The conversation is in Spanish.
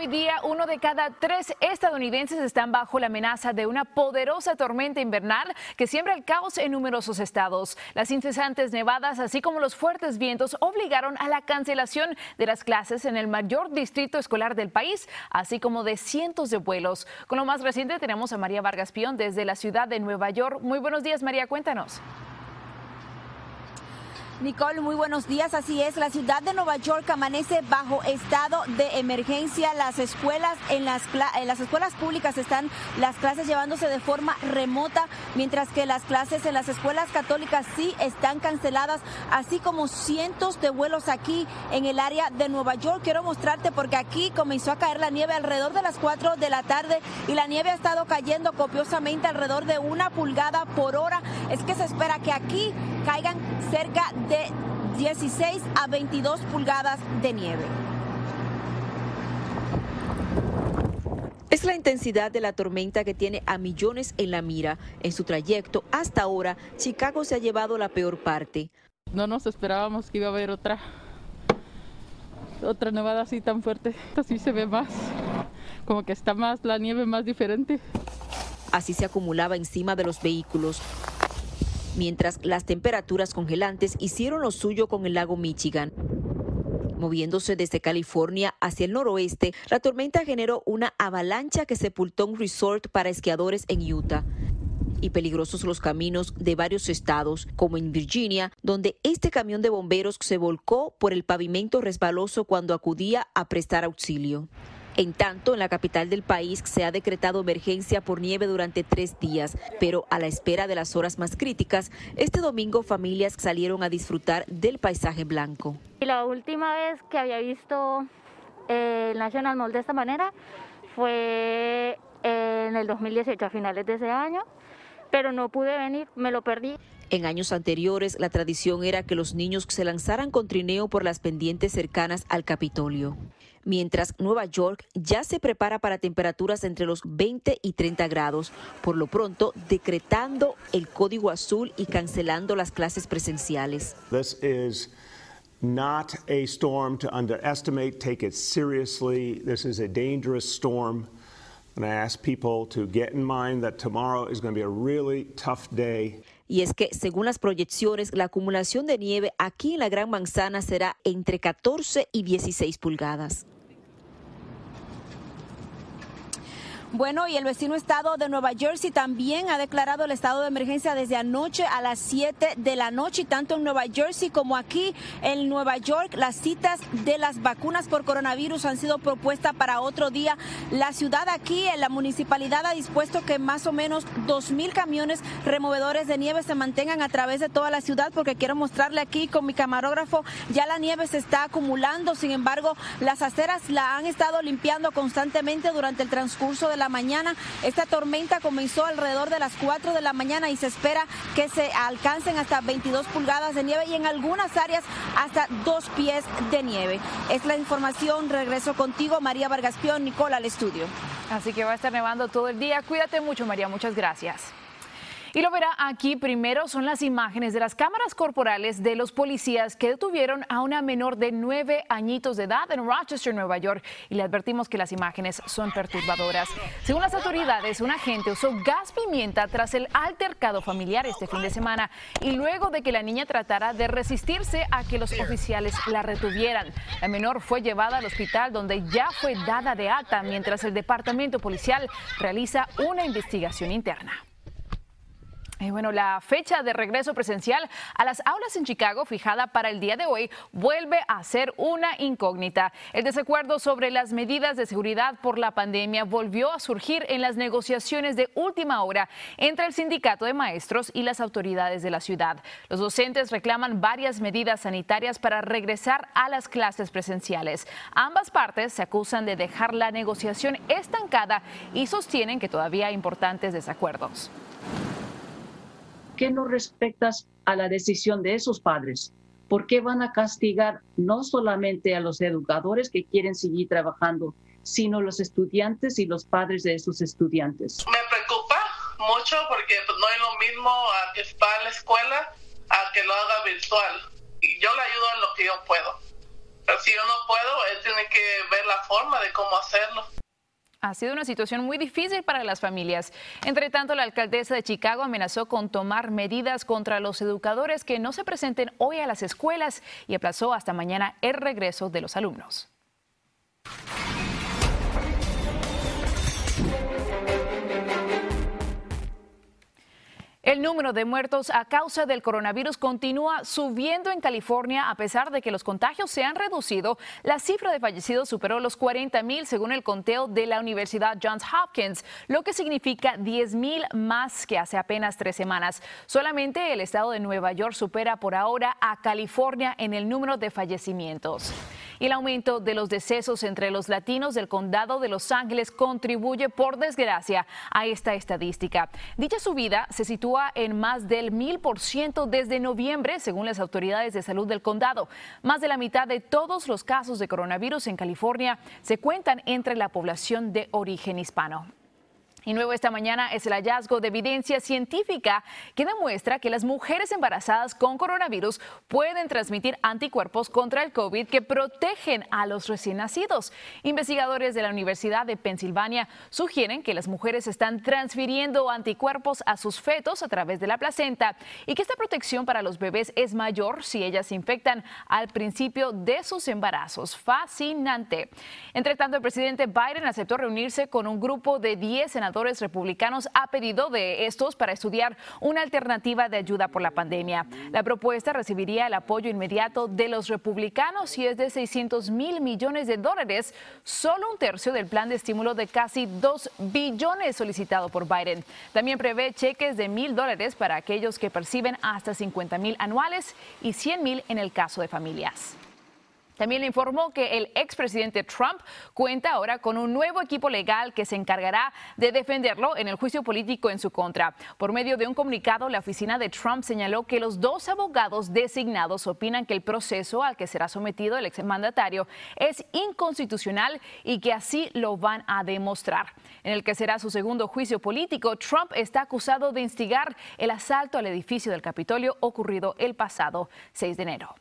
Hoy día, uno de cada tres estadounidenses están bajo la amenaza de una poderosa tormenta invernal que siembra el caos en numerosos estados. Las incesantes nevadas, así como los fuertes vientos, obligaron a la cancelación de las clases en el mayor distrito escolar del país, así como de cientos de vuelos. Con lo más reciente tenemos a María Vargas Pion desde la ciudad de Nueva York. Muy buenos días, María, cuéntanos. Nicole, muy buenos días. Así es, la ciudad de Nueva York amanece bajo estado de emergencia. Las escuelas en las, en las escuelas públicas están las clases llevándose de forma remota, mientras que las clases en las escuelas católicas sí están canceladas, así como cientos de vuelos aquí en el área de Nueva York. Quiero mostrarte porque aquí comenzó a caer la nieve alrededor de las 4 de la tarde y la nieve ha estado cayendo copiosamente alrededor de una pulgada por hora. Es que se espera que aquí caigan cerca de 16 a 22 pulgadas de nieve. Es la intensidad de la tormenta que tiene a millones en la mira. En su trayecto hasta ahora, Chicago se ha llevado la peor parte. No nos esperábamos que iba a haber otra otra nevada así tan fuerte. Así se ve más, como que está más la nieve más diferente. Así se acumulaba encima de los vehículos mientras las temperaturas congelantes hicieron lo suyo con el lago Michigan. Moviéndose desde California hacia el noroeste, la tormenta generó una avalancha que sepultó un resort para esquiadores en Utah y peligrosos los caminos de varios estados, como en Virginia, donde este camión de bomberos se volcó por el pavimento resbaloso cuando acudía a prestar auxilio. En tanto, en la capital del país se ha decretado emergencia por nieve durante tres días, pero a la espera de las horas más críticas, este domingo familias salieron a disfrutar del paisaje blanco. La última vez que había visto eh, el National Mall de esta manera fue en el 2018, a finales de ese año, pero no pude venir, me lo perdí. En años anteriores, la tradición era que los niños se lanzaran con trineo por las pendientes cercanas al Capitolio mientras Nueva York ya se prepara para temperaturas entre los 20 y 30 grados, por lo pronto decretando el código azul y cancelando las clases presenciales. This is not a storm to underestimate, take it seriously. This is a dangerous storm. I ask people to get in mind that tomorrow is going to be a really tough day. Y es que, según las proyecciones, la acumulación de nieve aquí en la Gran Manzana será entre 14 y 16 pulgadas. Bueno, y el vecino estado de Nueva Jersey también ha declarado el estado de emergencia desde anoche a las 7 de la noche, y tanto en Nueva Jersey como aquí en Nueva York. Las citas de las vacunas por coronavirus han sido propuestas para otro día. La ciudad aquí, en la municipalidad, ha dispuesto que más o menos 2.000 camiones removedores de nieve se mantengan a través de toda la ciudad, porque quiero mostrarle aquí con mi camarógrafo, ya la nieve se está acumulando. Sin embargo, las aceras la han estado limpiando constantemente durante el transcurso de la mañana. Esta tormenta comenzó alrededor de las 4 de la mañana y se espera que se alcancen hasta 22 pulgadas de nieve y en algunas áreas hasta dos pies de nieve. Es la información. Regreso contigo, María Vargas Pion, Nicola, al estudio. Así que va a estar nevando todo el día. Cuídate mucho, María. Muchas gracias. Y lo verá aquí primero son las imágenes de las cámaras corporales de los policías que detuvieron a una menor de nueve añitos de edad en Rochester, Nueva York. Y le advertimos que las imágenes son perturbadoras. Según las autoridades, un agente usó gas pimienta tras el altercado familiar este fin de semana y luego de que la niña tratara de resistirse a que los oficiales la retuvieran. La menor fue llevada al hospital donde ya fue dada de alta mientras el departamento policial realiza una investigación interna. Bueno, la fecha de regreso presencial a las aulas en Chicago, fijada para el día de hoy, vuelve a ser una incógnita. El desacuerdo sobre las medidas de seguridad por la pandemia volvió a surgir en las negociaciones de última hora entre el sindicato de maestros y las autoridades de la ciudad. Los docentes reclaman varias medidas sanitarias para regresar a las clases presenciales. Ambas partes se acusan de dejar la negociación estancada y sostienen que todavía hay importantes desacuerdos qué no respetas a la decisión de esos padres? ¿Por qué van a castigar no solamente a los educadores que quieren seguir trabajando, sino los estudiantes y los padres de esos estudiantes? Me preocupa mucho porque pues, no es lo mismo a que va a la escuela a que lo haga virtual. Y yo le ayudo en lo que yo puedo Pero si yo no puedo, él tiene que ver la forma de cómo hacerlo. Ha sido una situación muy difícil para las familias. Entre tanto, la alcaldesa de Chicago amenazó con tomar medidas contra los educadores que no se presenten hoy a las escuelas y aplazó hasta mañana el regreso de los alumnos. El número de muertos a causa del coronavirus continúa subiendo en California a pesar de que los contagios se han reducido. La cifra de fallecidos superó los 40 mil según el conteo de la Universidad Johns Hopkins, lo que significa 10 mil más que hace apenas tres semanas. Solamente el estado de Nueva York supera por ahora a California en el número de fallecimientos. Y el aumento de los decesos entre los latinos del condado de Los Ángeles contribuye, por desgracia, a esta estadística. Dicha subida se sitúa en más del mil por ciento desde noviembre, según las autoridades de salud del condado. Más de la mitad de todos los casos de coronavirus en California se cuentan entre la población de origen hispano. Y nuevo esta mañana es el hallazgo de evidencia científica que demuestra que las mujeres embarazadas con coronavirus pueden transmitir anticuerpos contra el COVID que protegen a los recién nacidos. Investigadores de la Universidad de Pensilvania sugieren que las mujeres están transfiriendo anticuerpos a sus fetos a través de la placenta y que esta protección para los bebés es mayor si ellas se infectan al principio de sus embarazos. Fascinante. Entre tanto, el presidente Biden aceptó reunirse con un grupo de 10 senadores republicanos ha pedido de estos para estudiar una alternativa de ayuda por la pandemia. La propuesta recibiría el apoyo inmediato de los republicanos y es de 600 mil millones de dólares, solo un tercio del plan de estímulo de casi 2 billones solicitado por Biden. También prevé cheques de mil dólares para aquellos que perciben hasta 50 mil anuales y 100 mil en el caso de familias. También le informó que el expresidente Trump cuenta ahora con un nuevo equipo legal que se encargará de defenderlo en el juicio político en su contra. Por medio de un comunicado, la oficina de Trump señaló que los dos abogados designados opinan que el proceso al que será sometido el exmandatario es inconstitucional y que así lo van a demostrar. En el que será su segundo juicio político, Trump está acusado de instigar el asalto al edificio del Capitolio ocurrido el pasado 6 de enero.